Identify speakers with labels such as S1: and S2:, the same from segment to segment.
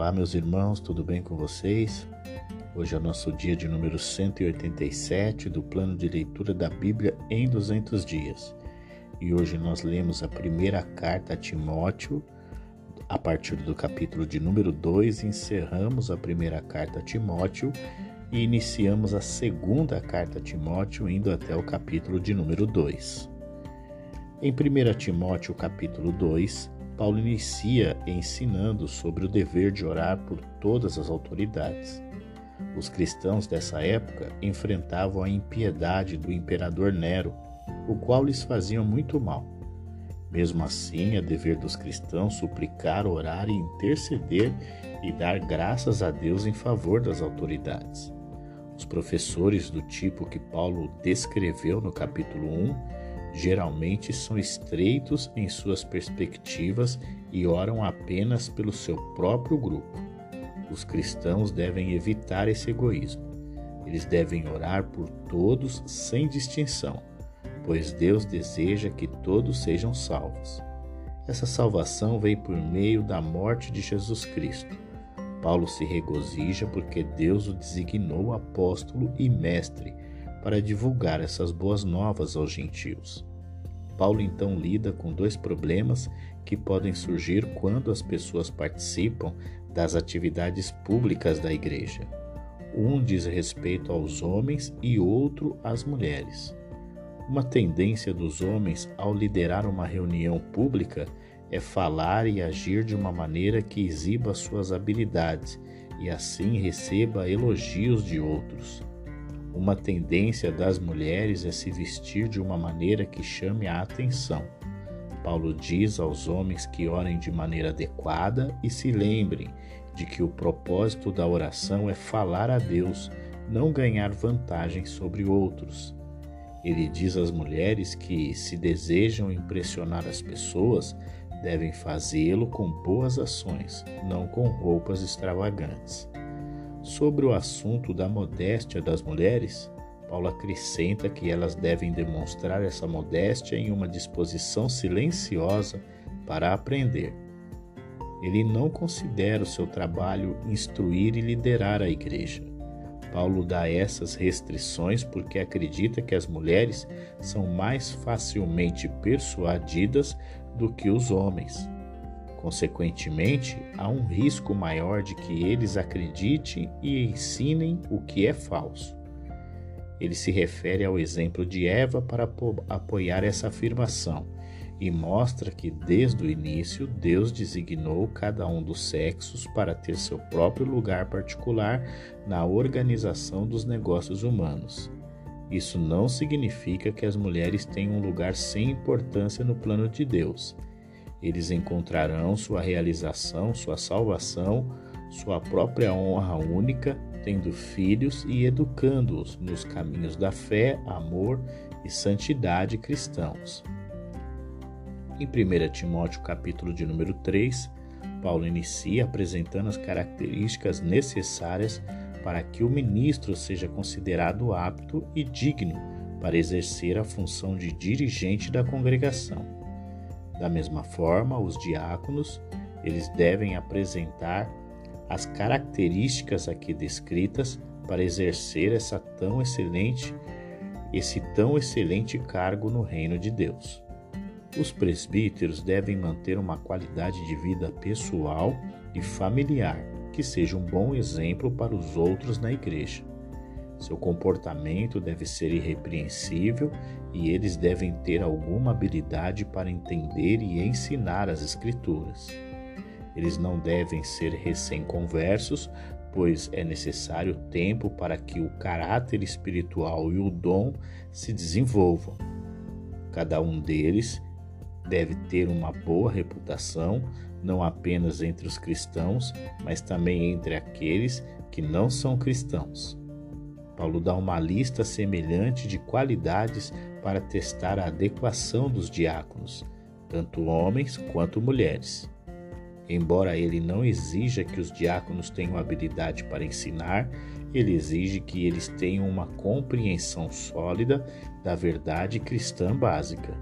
S1: Olá, meus irmãos, tudo bem com vocês? Hoje é o nosso dia de número 187 do plano de leitura da Bíblia em 200 dias. E hoje nós lemos a primeira carta a Timóteo, a partir do capítulo de número 2, encerramos a primeira carta a Timóteo e iniciamos a segunda carta a Timóteo, indo até o capítulo de número 2. Em 1 Timóteo, capítulo 2, Paulo inicia ensinando sobre o dever de orar por todas as autoridades. Os cristãos dessa época enfrentavam a impiedade do imperador Nero, o qual lhes fazia muito mal. Mesmo assim, é dever dos cristãos suplicar, orar e interceder e dar graças a Deus em favor das autoridades. Os professores do tipo que Paulo descreveu no capítulo 1 geralmente são estreitos em suas perspectivas e oram apenas pelo seu próprio grupo. Os cristãos devem evitar esse egoísmo. Eles devem orar por todos sem distinção, pois Deus deseja que todos sejam salvos. Essa salvação vem por meio da morte de Jesus Cristo. Paulo se regozija porque Deus o designou apóstolo e mestre para divulgar essas boas novas aos gentios. Paulo então lida com dois problemas que podem surgir quando as pessoas participam das atividades públicas da igreja. Um diz respeito aos homens e outro às mulheres. Uma tendência dos homens ao liderar uma reunião pública é falar e agir de uma maneira que exiba suas habilidades e assim receba elogios de outros. Uma tendência das mulheres é se vestir de uma maneira que chame a atenção. Paulo diz aos homens que orem de maneira adequada e se lembrem de que o propósito da oração é falar a Deus, não ganhar vantagem sobre outros. Ele diz às mulheres que, se desejam impressionar as pessoas, devem fazê-lo com boas ações, não com roupas extravagantes. Sobre o assunto da modéstia das mulheres, Paulo acrescenta que elas devem demonstrar essa modéstia em uma disposição silenciosa para aprender. Ele não considera o seu trabalho instruir e liderar a igreja. Paulo dá essas restrições porque acredita que as mulheres são mais facilmente persuadidas do que os homens. Consequentemente, há um risco maior de que eles acreditem e ensinem o que é falso. Ele se refere ao exemplo de Eva para apoiar essa afirmação e mostra que desde o início Deus designou cada um dos sexos para ter seu próprio lugar particular na organização dos negócios humanos. Isso não significa que as mulheres tenham um lugar sem importância no plano de Deus. Eles encontrarão sua realização, sua salvação, sua própria honra única, tendo filhos e educando-os nos caminhos da fé, amor e santidade cristãos. Em 1 Timóteo capítulo de número 3, Paulo inicia apresentando as características necessárias para que o ministro seja considerado apto e digno para exercer a função de dirigente da congregação. Da mesma forma, os diáconos, eles devem apresentar as características aqui descritas para exercer essa tão excelente esse tão excelente cargo no reino de Deus. Os presbíteros devem manter uma qualidade de vida pessoal e familiar que seja um bom exemplo para os outros na igreja. Seu comportamento deve ser irrepreensível e eles devem ter alguma habilidade para entender e ensinar as Escrituras. Eles não devem ser recém-conversos, pois é necessário tempo para que o caráter espiritual e o dom se desenvolvam. Cada um deles deve ter uma boa reputação, não apenas entre os cristãos, mas também entre aqueles que não são cristãos. Paulo dá uma lista semelhante de qualidades para testar a adequação dos diáconos, tanto homens quanto mulheres. Embora ele não exija que os diáconos tenham habilidade para ensinar, ele exige que eles tenham uma compreensão sólida da verdade cristã básica.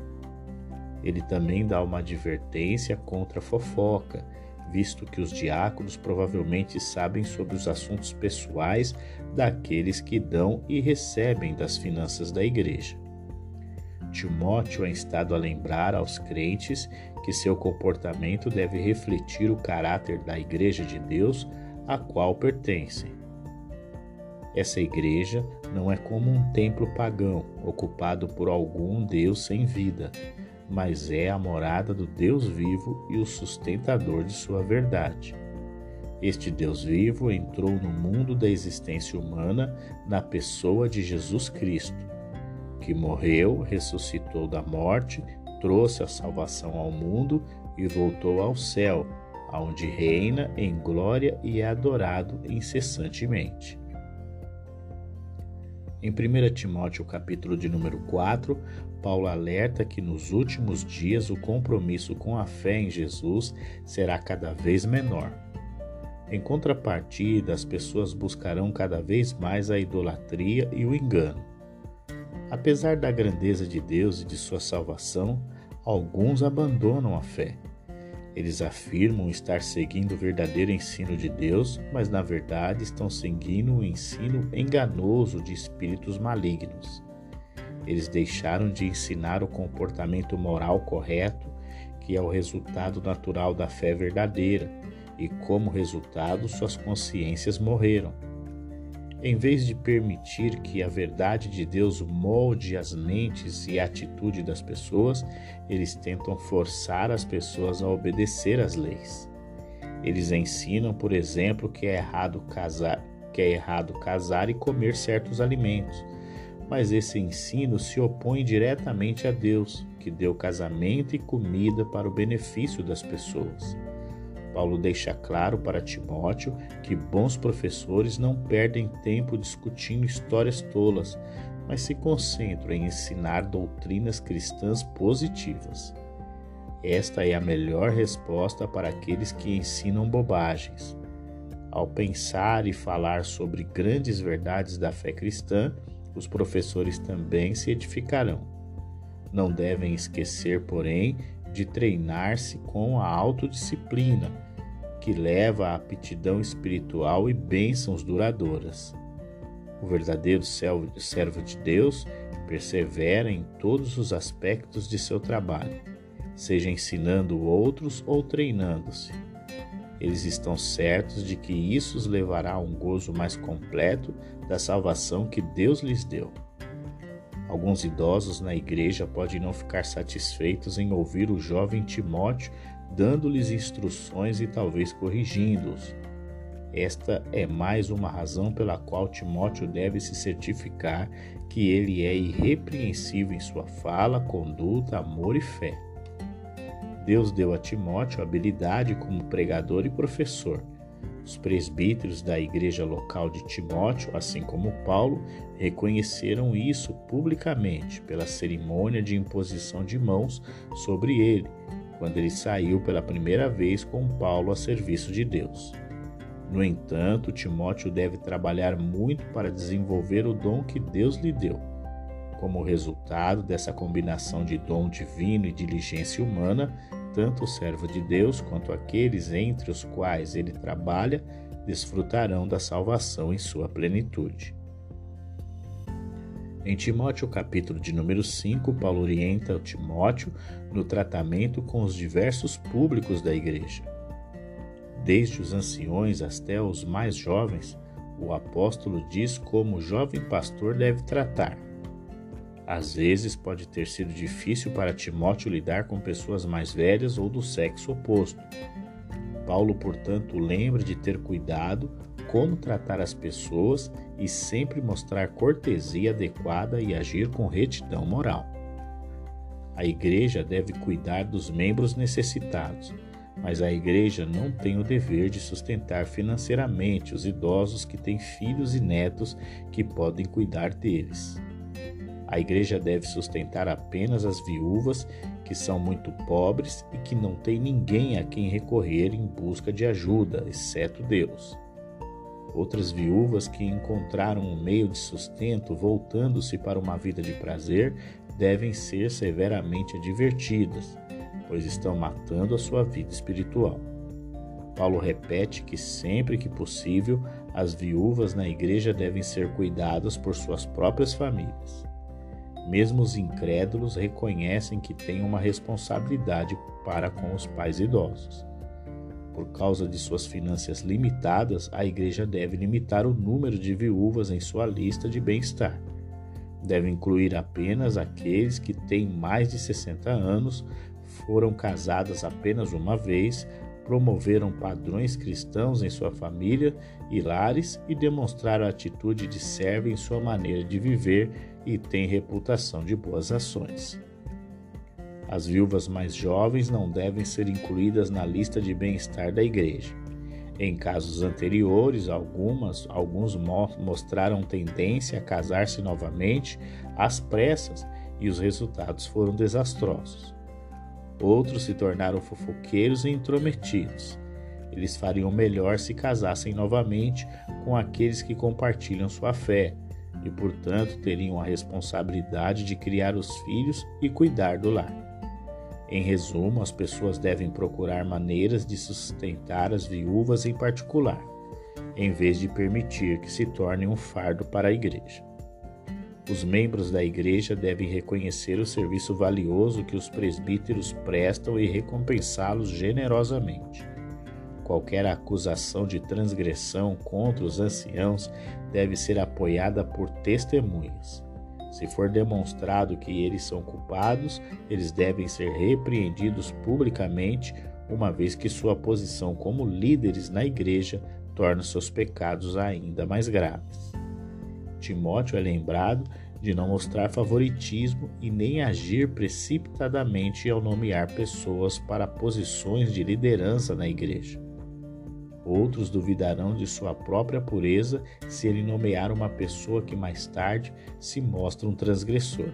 S1: Ele também dá uma advertência contra a fofoca visto que os diáconos provavelmente sabem sobre os assuntos pessoais daqueles que dão e recebem das finanças da igreja. Timóteo é instado a lembrar aos crentes que seu comportamento deve refletir o caráter da Igreja de Deus a qual pertencem. Essa igreja não é como um templo pagão ocupado por algum Deus sem vida, mas é a morada do Deus vivo e o sustentador de sua verdade. Este Deus vivo entrou no mundo da existência humana na pessoa de Jesus Cristo, que morreu, ressuscitou da morte, trouxe a salvação ao mundo e voltou ao céu, aonde reina em glória e é adorado incessantemente. Em 1 Timóteo, capítulo de número 4, Paulo alerta que nos últimos dias o compromisso com a fé em Jesus será cada vez menor. Em contrapartida, as pessoas buscarão cada vez mais a idolatria e o engano. Apesar da grandeza de Deus e de sua salvação, alguns abandonam a fé eles afirmam estar seguindo o verdadeiro ensino de Deus, mas na verdade estão seguindo o ensino enganoso de espíritos malignos. Eles deixaram de ensinar o comportamento moral correto, que é o resultado natural da fé verdadeira, e como resultado, suas consciências morreram. Em vez de permitir que a verdade de Deus molde as mentes e a atitude das pessoas, eles tentam forçar as pessoas a obedecer às leis. Eles ensinam, por exemplo, que é errado casar, que é errado casar e comer certos alimentos. Mas esse ensino se opõe diretamente a Deus, que deu casamento e comida para o benefício das pessoas. Paulo deixa claro para Timóteo que bons professores não perdem tempo discutindo histórias tolas, mas se concentram em ensinar doutrinas cristãs positivas. Esta é a melhor resposta para aqueles que ensinam bobagens. Ao pensar e falar sobre grandes verdades da fé cristã, os professores também se edificarão. Não devem esquecer, porém, de treinar-se com a autodisciplina que leva à aptidão espiritual e bênçãos duradouras. O verdadeiro servo de Deus persevera em todos os aspectos de seu trabalho, seja ensinando outros ou treinando-se. Eles estão certos de que isso os levará a um gozo mais completo da salvação que Deus lhes deu. Alguns idosos na igreja podem não ficar satisfeitos em ouvir o jovem Timóteo dando-lhes instruções e talvez corrigindo-os. Esta é mais uma razão pela qual Timóteo deve se certificar que ele é irrepreensível em sua fala, conduta, amor e fé. Deus deu a Timóteo habilidade como pregador e professor. Os presbíteros da igreja local de Timóteo, assim como Paulo, reconheceram isso publicamente pela cerimônia de imposição de mãos sobre ele quando ele saiu pela primeira vez com Paulo a serviço de Deus. No entanto, Timóteo deve trabalhar muito para desenvolver o dom que Deus lhe deu. Como resultado dessa combinação de dom divino e diligência humana, tanto o servo de Deus quanto aqueles entre os quais ele trabalha desfrutarão da salvação em sua plenitude. Em Timóteo, capítulo de número 5, Paulo orienta o Timóteo no tratamento com os diversos públicos da igreja. Desde os anciões até os mais jovens, o apóstolo diz como o jovem pastor deve tratar. Às vezes pode ter sido difícil para Timóteo lidar com pessoas mais velhas ou do sexo oposto. Paulo, portanto, lembra de ter cuidado como tratar as pessoas e sempre mostrar cortesia adequada e agir com retidão moral. A igreja deve cuidar dos membros necessitados, mas a igreja não tem o dever de sustentar financeiramente os idosos que têm filhos e netos que podem cuidar deles. A igreja deve sustentar apenas as viúvas que são muito pobres e que não têm ninguém a quem recorrer em busca de ajuda, exceto Deus. Outras viúvas que encontraram um meio de sustento voltando-se para uma vida de prazer devem ser severamente advertidas, pois estão matando a sua vida espiritual. Paulo repete que sempre que possível, as viúvas na igreja devem ser cuidadas por suas próprias famílias. Mesmo os incrédulos reconhecem que têm uma responsabilidade para com os pais idosos. Por causa de suas finanças limitadas, a igreja deve limitar o número de viúvas em sua lista de bem-estar. Deve incluir apenas aqueles que têm mais de 60 anos, foram casadas apenas uma vez, promoveram padrões cristãos em sua família e lares e demonstraram atitude de servo em sua maneira de viver e têm reputação de boas ações. As viúvas mais jovens não devem ser incluídas na lista de bem-estar da igreja. Em casos anteriores, algumas, alguns mostraram tendência a casar-se novamente às pressas e os resultados foram desastrosos. Outros se tornaram fofoqueiros e intrometidos. Eles fariam melhor se casassem novamente com aqueles que compartilham sua fé e, portanto, teriam a responsabilidade de criar os filhos e cuidar do lar. Em resumo, as pessoas devem procurar maneiras de sustentar as viúvas em particular, em vez de permitir que se tornem um fardo para a igreja. Os membros da igreja devem reconhecer o serviço valioso que os presbíteros prestam e recompensá-los generosamente. Qualquer acusação de transgressão contra os anciãos deve ser apoiada por testemunhas. Se for demonstrado que eles são culpados, eles devem ser repreendidos publicamente, uma vez que sua posição como líderes na igreja torna seus pecados ainda mais graves. Timóteo é lembrado de não mostrar favoritismo e nem agir precipitadamente ao nomear pessoas para posições de liderança na igreja. Outros duvidarão de sua própria pureza se ele nomear uma pessoa que mais tarde se mostra um transgressor.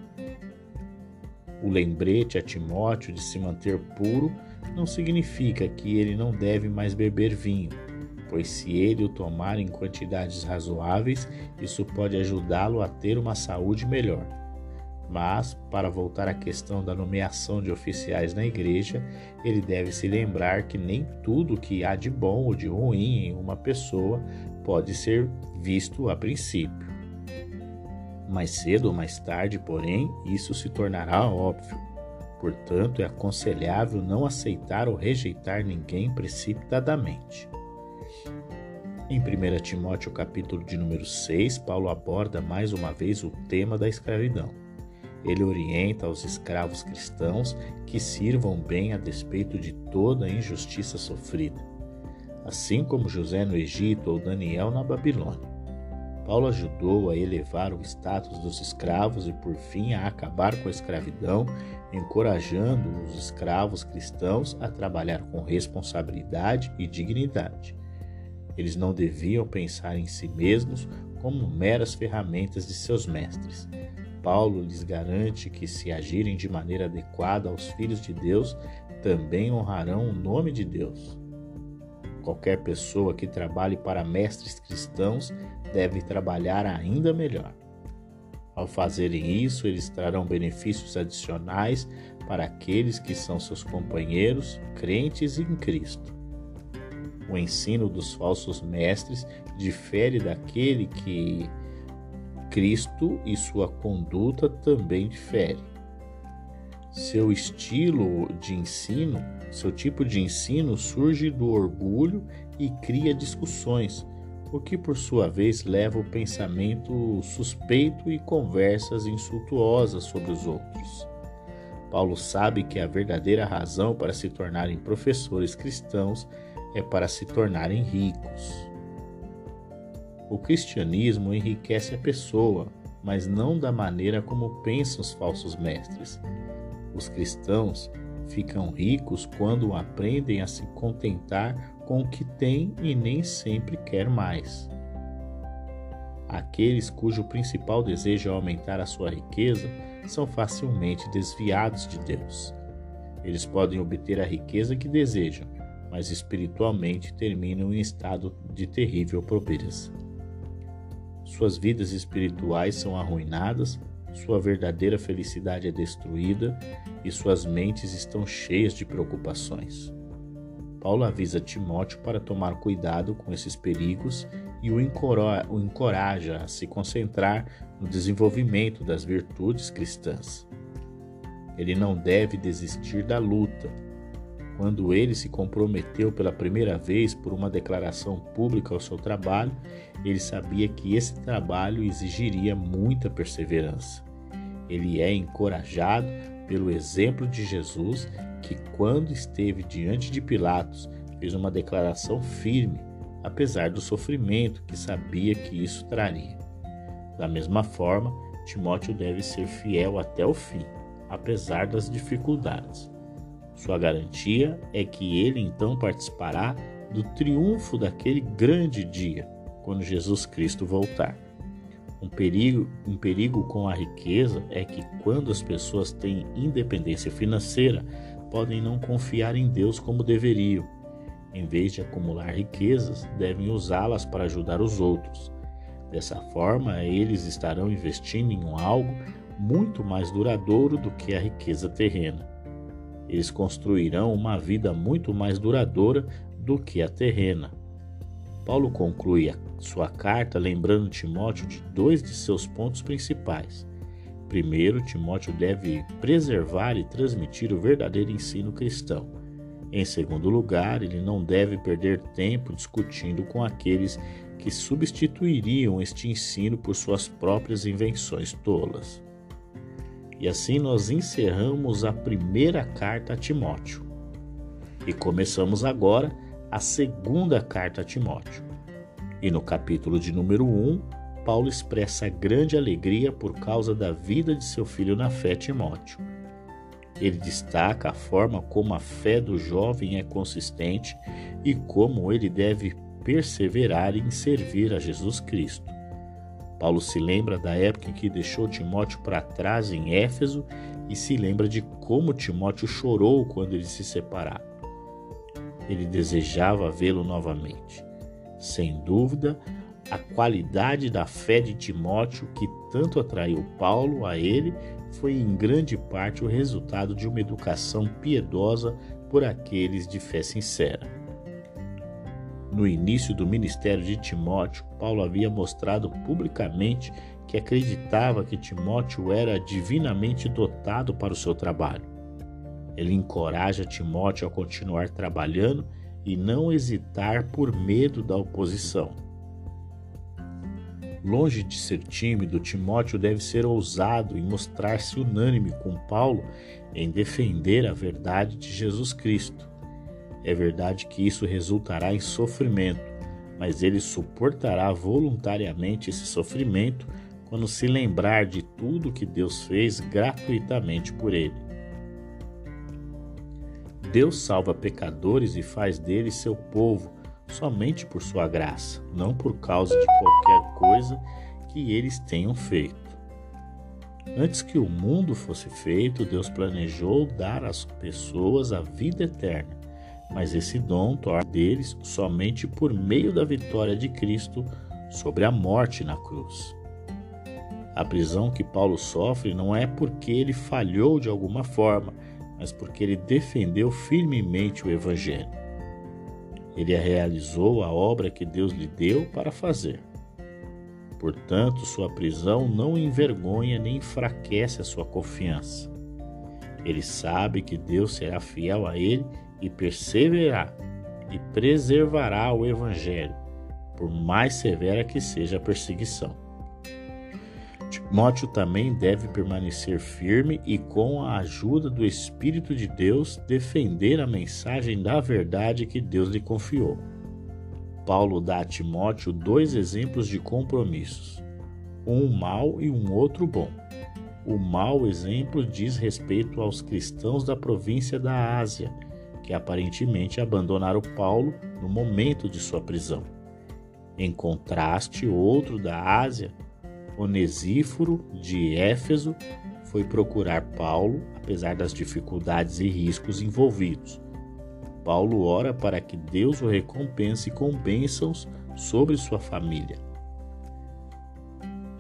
S1: O lembrete a Timóteo de se manter puro não significa que ele não deve mais beber vinho pois se ele o tomar em quantidades razoáveis, isso pode ajudá-lo a ter uma saúde melhor. Mas, para voltar à questão da nomeação de oficiais na igreja, ele deve se lembrar que nem tudo que há de bom ou de ruim em uma pessoa pode ser visto a princípio. Mais cedo ou mais tarde, porém, isso se tornará óbvio. Portanto, é aconselhável não aceitar ou rejeitar ninguém precipitadamente. Em 1 Timóteo, capítulo de número 6, Paulo aborda mais uma vez o tema da escravidão. Ele orienta aos escravos cristãos que sirvam bem a despeito de toda a injustiça sofrida, assim como José no Egito ou Daniel na Babilônia. Paulo ajudou a elevar o status dos escravos e, por fim, a acabar com a escravidão, encorajando os escravos cristãos a trabalhar com responsabilidade e dignidade. Eles não deviam pensar em si mesmos como meras ferramentas de seus mestres. Paulo lhes garante que, se agirem de maneira adequada aos filhos de Deus, também honrarão o nome de Deus. Qualquer pessoa que trabalhe para mestres cristãos deve trabalhar ainda melhor. Ao fazerem isso, eles trarão benefícios adicionais para aqueles que são seus companheiros, crentes em Cristo. O ensino dos falsos mestres difere daquele que Cristo e sua conduta também diferem. Seu estilo de ensino, seu tipo de ensino surge do orgulho e cria discussões, o que por sua vez leva o pensamento suspeito e conversas insultuosas sobre os outros. Paulo sabe que a verdadeira razão para se tornarem professores cristãos é para se tornarem ricos. O cristianismo enriquece a pessoa, mas não da maneira como pensam os falsos mestres. Os cristãos ficam ricos quando aprendem a se contentar com o que têm e nem sempre quer mais. Aqueles cujo principal desejo é aumentar a sua riqueza são facilmente desviados de Deus. Eles podem obter a riqueza que desejam, mas espiritualmente terminam em estado de terrível pobreza. Suas vidas espirituais são arruinadas, sua verdadeira felicidade é destruída e suas mentes estão cheias de preocupações. Paulo avisa Timóteo para tomar cuidado com esses perigos e o encoraja a se concentrar no desenvolvimento das virtudes cristãs. Ele não deve desistir da luta. Quando ele se comprometeu pela primeira vez por uma declaração pública ao seu trabalho, ele sabia que esse trabalho exigiria muita perseverança. Ele é encorajado pelo exemplo de Jesus, que, quando esteve diante de Pilatos, fez uma declaração firme, apesar do sofrimento que sabia que isso traria. Da mesma forma, Timóteo deve ser fiel até o fim, apesar das dificuldades. Sua garantia é que ele então participará do triunfo daquele grande dia, quando Jesus Cristo voltar. Um perigo, um perigo com a riqueza é que, quando as pessoas têm independência financeira, podem não confiar em Deus como deveriam. Em vez de acumular riquezas, devem usá-las para ajudar os outros. Dessa forma, eles estarão investindo em algo muito mais duradouro do que a riqueza terrena. Eles construirão uma vida muito mais duradoura do que a terrena. Paulo conclui a sua carta lembrando Timóteo de dois de seus pontos principais. Primeiro, Timóteo deve preservar e transmitir o verdadeiro ensino cristão. Em segundo lugar, ele não deve perder tempo discutindo com aqueles que substituiriam este ensino por suas próprias invenções tolas. E assim nós encerramos a primeira carta a Timóteo. E começamos agora a segunda carta a Timóteo. E no capítulo de número 1, Paulo expressa grande alegria por causa da vida de seu filho na fé, Timóteo. Ele destaca a forma como a fé do jovem é consistente e como ele deve perseverar em servir a Jesus Cristo. Paulo se lembra da época em que deixou Timóteo para trás em Éfeso e se lembra de como Timóteo chorou quando eles se separaram. Ele desejava vê-lo novamente. Sem dúvida, a qualidade da fé de Timóteo, que tanto atraiu Paulo a ele, foi em grande parte o resultado de uma educação piedosa por aqueles de fé sincera. No início do ministério de Timóteo, Paulo havia mostrado publicamente que acreditava que Timóteo era divinamente dotado para o seu trabalho. Ele encoraja Timóteo a continuar trabalhando e não hesitar por medo da oposição. Longe de ser tímido, Timóteo deve ser ousado e mostrar-se unânime com Paulo em defender a verdade de Jesus Cristo. É verdade que isso resultará em sofrimento, mas ele suportará voluntariamente esse sofrimento quando se lembrar de tudo que Deus fez gratuitamente por ele. Deus salva pecadores e faz deles seu povo somente por sua graça, não por causa de qualquer coisa que eles tenham feito. Antes que o mundo fosse feito, Deus planejou dar às pessoas a vida eterna, mas esse dom torna deles somente por meio da vitória de Cristo sobre a morte na cruz. A prisão que Paulo sofre não é porque ele falhou de alguma forma, mas porque ele defendeu firmemente o Evangelho. Ele realizou a obra que Deus lhe deu para fazer. Portanto, sua prisão não envergonha nem enfraquece a sua confiança. Ele sabe que Deus será fiel a ele e perseverará e preservará o Evangelho, por mais severa que seja a perseguição. Timóteo também deve permanecer firme e, com a ajuda do Espírito de Deus, defender a mensagem da verdade que Deus lhe confiou. Paulo dá a Timóteo dois exemplos de compromissos, um mau e um outro bom. O mau exemplo diz respeito aos cristãos da província da Ásia, que aparentemente abandonaram Paulo no momento de sua prisão. Em contraste, outro da Ásia Onesíforo, de Éfeso, foi procurar Paulo, apesar das dificuldades e riscos envolvidos. Paulo ora para que Deus o recompense com bênçãos sobre sua família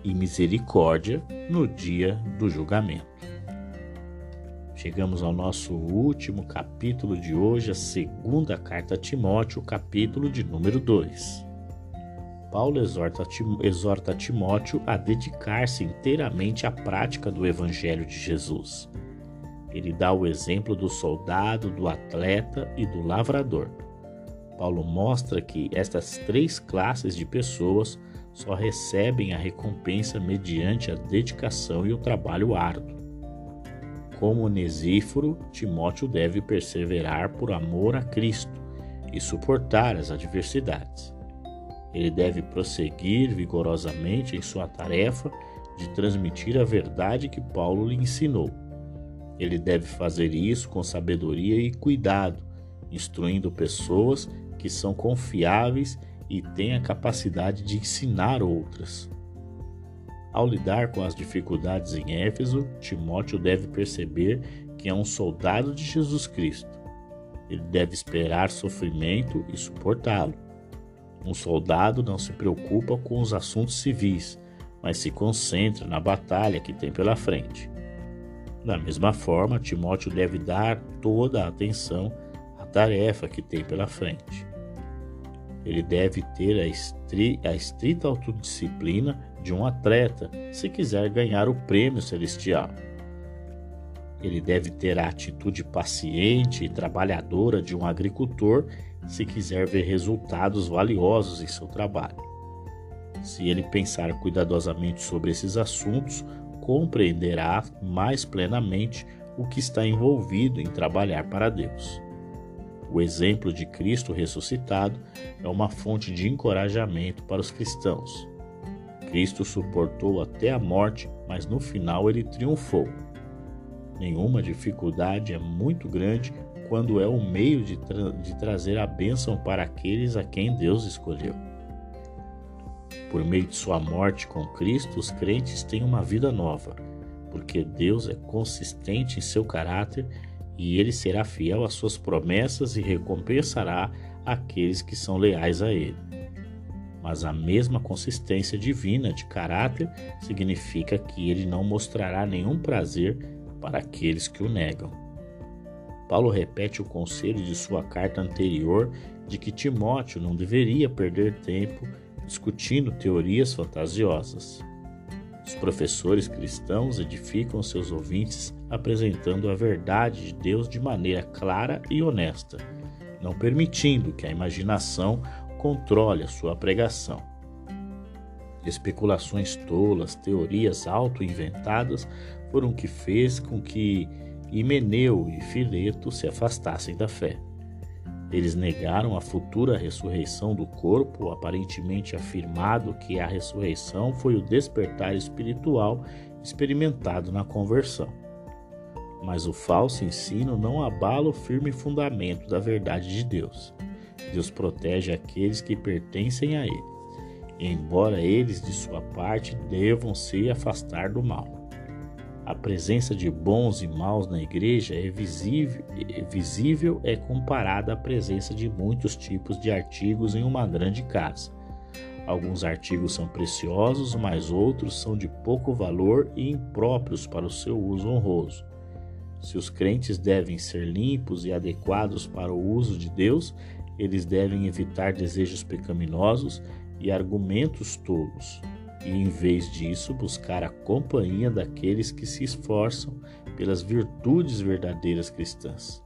S1: e misericórdia no dia do julgamento. Chegamos ao nosso último capítulo de hoje, a segunda carta a Timóteo, capítulo de número 2. Paulo exorta, Timóteo a dedicar-se inteiramente à prática do Evangelho de Jesus. Ele dá o exemplo do soldado, do atleta e do lavrador. Paulo mostra que estas três classes de pessoas só recebem a recompensa mediante a dedicação e o trabalho árduo. Como Onesíforo, Timóteo deve perseverar por amor a Cristo e suportar as adversidades. Ele deve prosseguir vigorosamente em sua tarefa de transmitir a verdade que Paulo lhe ensinou. Ele deve fazer isso com sabedoria e cuidado, instruindo pessoas que são confiáveis e têm a capacidade de ensinar outras. Ao lidar com as dificuldades em Éfeso, Timóteo deve perceber que é um soldado de Jesus Cristo. Ele deve esperar sofrimento e suportá-lo. Um soldado não se preocupa com os assuntos civis, mas se concentra na batalha que tem pela frente. Da mesma forma, Timóteo deve dar toda a atenção à tarefa que tem pela frente. Ele deve ter a, estri a estrita autodisciplina de um atleta se quiser ganhar o prêmio celestial. Ele deve ter a atitude paciente e trabalhadora de um agricultor se quiser ver resultados valiosos em seu trabalho. Se ele pensar cuidadosamente sobre esses assuntos, compreenderá mais plenamente o que está envolvido em trabalhar para Deus. O exemplo de Cristo ressuscitado é uma fonte de encorajamento para os cristãos. Cristo suportou até a morte, mas no final ele triunfou. Nenhuma dificuldade é muito grande quando é o meio de, tra de trazer a bênção para aqueles a quem Deus escolheu. Por meio de sua morte com Cristo, os crentes têm uma vida nova, porque Deus é consistente em seu caráter e ele será fiel às suas promessas e recompensará aqueles que são leais a ele mas a mesma consistência divina de caráter significa que ele não mostrará nenhum prazer para aqueles que o negam. Paulo repete o conselho de sua carta anterior de que Timóteo não deveria perder tempo discutindo teorias fantasiosas. Os professores cristãos edificam seus ouvintes apresentando a verdade de Deus de maneira clara e honesta, não permitindo que a imaginação controle a sua pregação. Especulações tolas, teorias auto-inventadas foram o que fez com que Himeneu e Fileto se afastassem da fé. Eles negaram a futura ressurreição do corpo, aparentemente afirmado que a ressurreição foi o despertar espiritual experimentado na conversão. Mas o falso ensino não abala o firme fundamento da verdade de Deus. Deus protege aqueles que pertencem a Ele, embora eles, de sua parte, devam se afastar do mal. A presença de bons e maus na igreja é visível, é visível é comparada à presença de muitos tipos de artigos em uma grande casa. Alguns artigos são preciosos, mas outros são de pouco valor e impróprios para o seu uso honroso. Se os crentes devem ser limpos e adequados para o uso de Deus, eles devem evitar desejos pecaminosos e argumentos tolos, e em vez disso buscar a companhia daqueles que se esforçam pelas virtudes verdadeiras cristãs.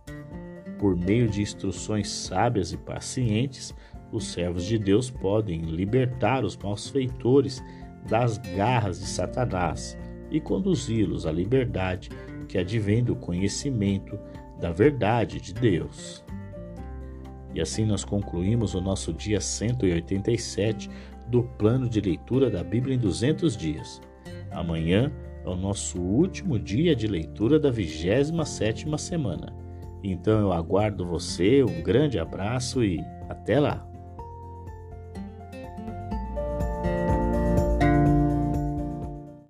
S1: Por meio de instruções sábias e pacientes, os servos de Deus podem libertar os malfeitores das garras de Satanás e conduzi-los à liberdade que advém do conhecimento da verdade de Deus. E assim nós concluímos o nosso dia 187 do plano de leitura da Bíblia em 200 dias. Amanhã é o nosso último dia de leitura da 27ª semana. Então eu aguardo você, um grande abraço e até lá!